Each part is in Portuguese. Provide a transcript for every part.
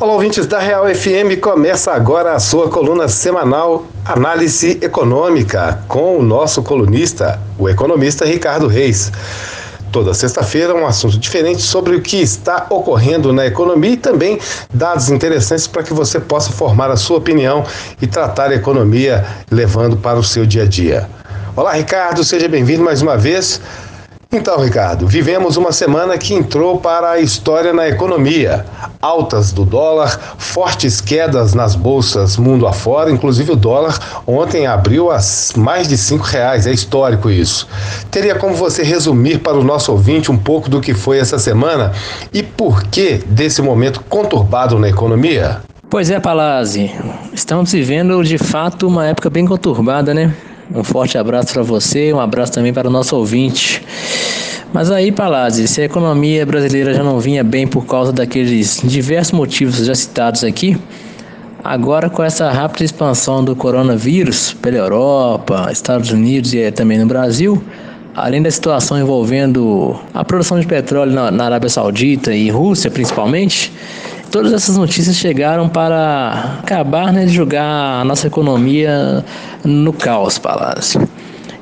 Olá, ouvintes da Real FM. Começa agora a sua coluna semanal Análise Econômica com o nosso colunista, o economista Ricardo Reis. Toda sexta-feira, um assunto diferente sobre o que está ocorrendo na economia e também dados interessantes para que você possa formar a sua opinião e tratar a economia levando para o seu dia a dia. Olá, Ricardo, seja bem-vindo mais uma vez. Então, Ricardo, vivemos uma semana que entrou para a história na economia. Altas do dólar, fortes quedas nas bolsas mundo afora, inclusive o dólar ontem abriu a mais de cinco reais, é histórico isso. Teria como você resumir para o nosso ouvinte um pouco do que foi essa semana e por que desse momento conturbado na economia? Pois é, Palazzi, estamos vivendo de fato uma época bem conturbada, né? Um forte abraço para você, um abraço também para o nosso ouvinte. Mas aí, Palazzi, se a economia brasileira já não vinha bem por causa daqueles diversos motivos já citados aqui, agora com essa rápida expansão do coronavírus pela Europa, Estados Unidos e também no Brasil, além da situação envolvendo a produção de petróleo na, na Arábia Saudita e Rússia principalmente, todas essas notícias chegaram para acabar né, de jogar a nossa economia no caos, Palácio.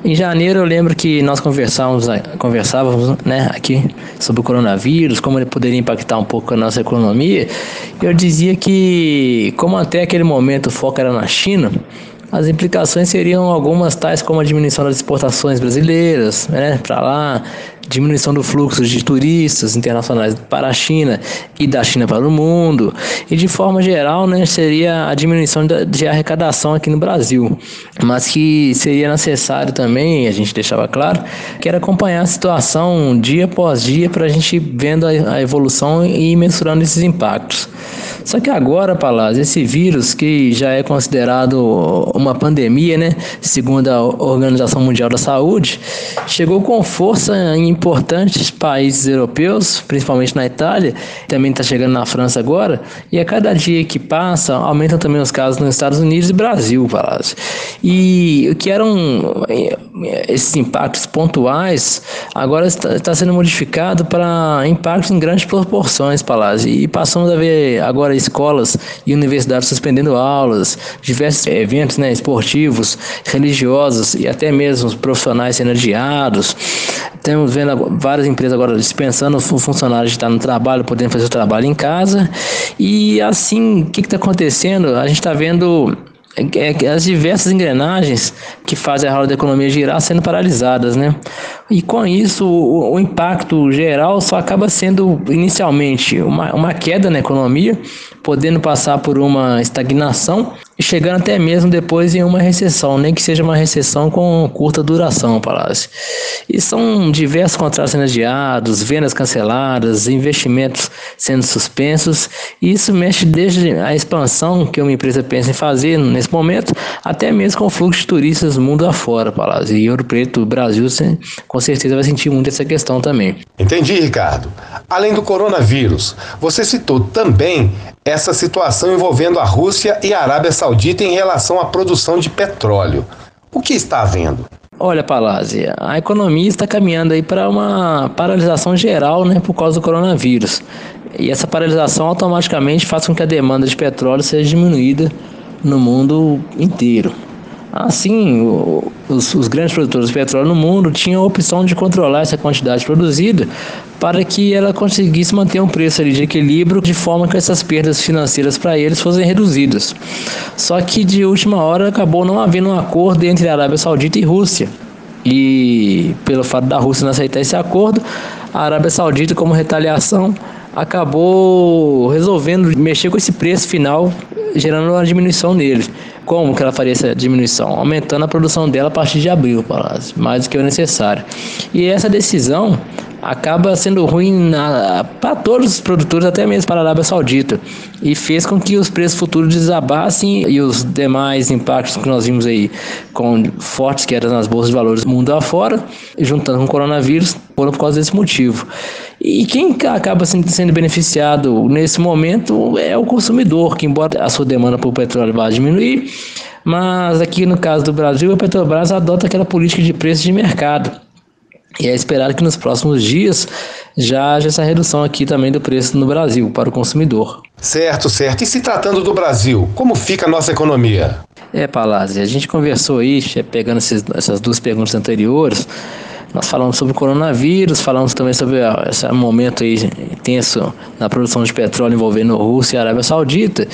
Em janeiro eu lembro que nós conversávamos, conversávamos né, aqui sobre o coronavírus, como ele poderia impactar um pouco a nossa economia. Eu dizia que, como até aquele momento o foco era na China, as implicações seriam algumas tais como a diminuição das exportações brasileiras, né, para lá, diminuição do fluxo de turistas internacionais para a China e da China para o mundo, e de forma geral, né, seria a diminuição de arrecadação aqui no Brasil, mas que seria necessário também, a gente deixava claro, que era acompanhar a situação dia após dia para a gente vendo a evolução e mensurando esses impactos. Só que agora, Palácio, esse vírus que já é considerado uma pandemia, né, segundo a Organização Mundial da Saúde, chegou com força em importantes países europeus, principalmente na Itália, também está chegando na França agora, e a cada dia que passa, aumentam também os casos nos Estados Unidos e Brasil, Palácio. E o que eram eh, esses impactos pontuais, agora está, sendo modificado para impactos em grandes proporções, Palácio. E passamos a ver agora escolas e universidades suspendendo aulas, diversos eventos né, esportivos, religiosos e até mesmo profissionais sendo adiados. Estamos vendo várias empresas agora dispensando o funcionário de estar no trabalho, podendo fazer o trabalho em casa. E assim, o que está acontecendo? A gente está vendo as diversas engrenagens que fazem a roda da economia girar sendo paralisadas, né? E com isso, o, o impacto geral só acaba sendo inicialmente uma, uma queda na economia, podendo passar por uma estagnação chegando até mesmo depois em uma recessão, nem que seja uma recessão com curta duração, Palácio. E são diversos contratos adiados, vendas canceladas, investimentos sendo suspensos, e isso mexe desde a expansão que uma empresa pensa em fazer nesse momento, até mesmo com o fluxo de turistas mundo afora, Palácio. E Ouro Preto, Brasil, com certeza vai sentir muito essa questão também. Entendi, Ricardo. Além do coronavírus, você citou também essa situação envolvendo a Rússia e a Arábia Saudita em relação à produção de petróleo. O que está havendo? Olha, Palazzi, a economia está caminhando aí para uma paralisação geral, né, por causa do coronavírus. E essa paralisação automaticamente faz com que a demanda de petróleo seja diminuída no mundo inteiro. Assim, os, os, grandes produtores de petróleo no mundo tinham a opção de controlar essa quantidade produzida para que ela conseguisse manter um preço de equilíbrio de forma que essas perdas financeiras para eles fossem reduzidas. Só que de última hora acabou não havendo um acordo entre a Arábia Saudita e Rússia. E pelo fato da Rússia não aceitar esse acordo, a Arábia Saudita, como retaliação, acabou resolvendo mexer com esse preço final, gerando uma diminuição nele. Como que ela faria essa diminuição? Aumentando a produção dela a partir de abril, mais do que o necessário. E essa decisão acaba sendo ruim para todos os produtores, até mesmo para a Arábia Saudita, e fez com que os preços futuros desabassem e os demais impactos que nós vimos aí, com fortes quedas nas bolsas de valores mundo afora, juntando com o coronavírus, foram por causa desse motivo. E quem acaba sendo beneficiado nesse momento é o consumidor, que embora a sua demanda por petróleo vá diminuir, mas aqui no caso do Brasil, a Petrobras adota aquela política de preço de mercado e é esperado que nos próximos dias já haja essa redução aqui também do preço no Brasil para o consumidor. Certo, certo. E se tratando do Brasil, como fica a nossa economia? É, Palazzi, a gente conversou aí, pegando esses, essas duas perguntas anteriores, nós falamos sobre o coronavírus, falamos também sobre esse momento aí intenso na produção de petróleo envolvendo Rússia e Arábia Saudita.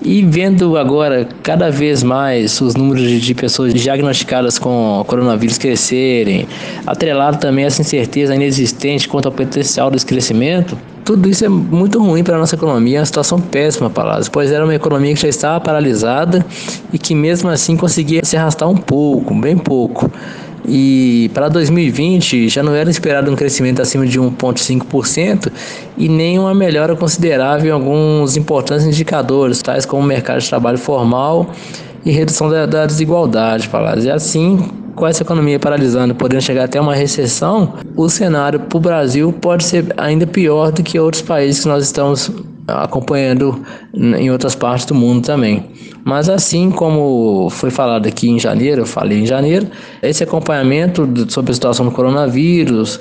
E vendo agora cada vez mais os números de pessoas diagnosticadas com coronavírus crescerem, atrelado também essa incerteza inexistente quanto ao potencial desse crescimento, tudo isso é muito ruim para a nossa economia, é uma situação péssima, Palácio, pois era uma economia que já estava paralisada e que mesmo assim conseguia se arrastar um pouco, bem pouco. E para 2020 já não era esperado um crescimento acima de 1,5% e nem uma melhora considerável em alguns importantes indicadores, tais como mercado de trabalho formal e redução da, da desigualdade. E assim, com essa economia paralisando, podendo chegar até uma recessão, o cenário para o Brasil pode ser ainda pior do que outros países que nós estamos acompanhando em outras partes do mundo também. Mas assim como foi falado aqui em janeiro, eu falei em janeiro, esse acompanhamento sobre a situação do coronavírus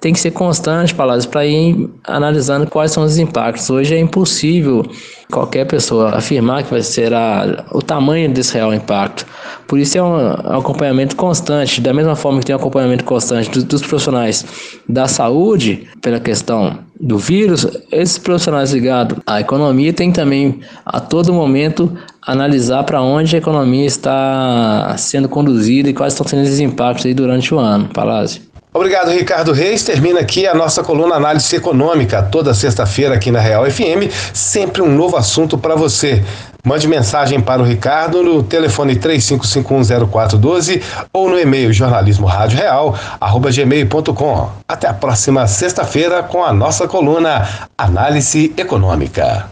tem que ser constante, palavras, para ir analisando quais são os impactos. Hoje é impossível qualquer pessoa afirmar que vai ser a, o tamanho desse real impacto. Por isso é um, um acompanhamento constante, da mesma forma que tem um acompanhamento constante dos, profissionais da saúde pela questão do vírus, esses profissionais ligados à economia têm também a todo momento analisar para onde a economia está sendo conduzida e quais estão sendo esses impactos aí durante o ano. Palácio. Obrigado, Ricardo Reis. Termina aqui a nossa coluna Análise Econômica, toda sexta-feira aqui na Real FM. Sempre um novo assunto para você. Mande mensagem para o Ricardo no telefone 35510412 ou no e-mail jornalismoradioreal@gmail.com. Até a próxima sexta-feira com a nossa coluna Análise Econômica.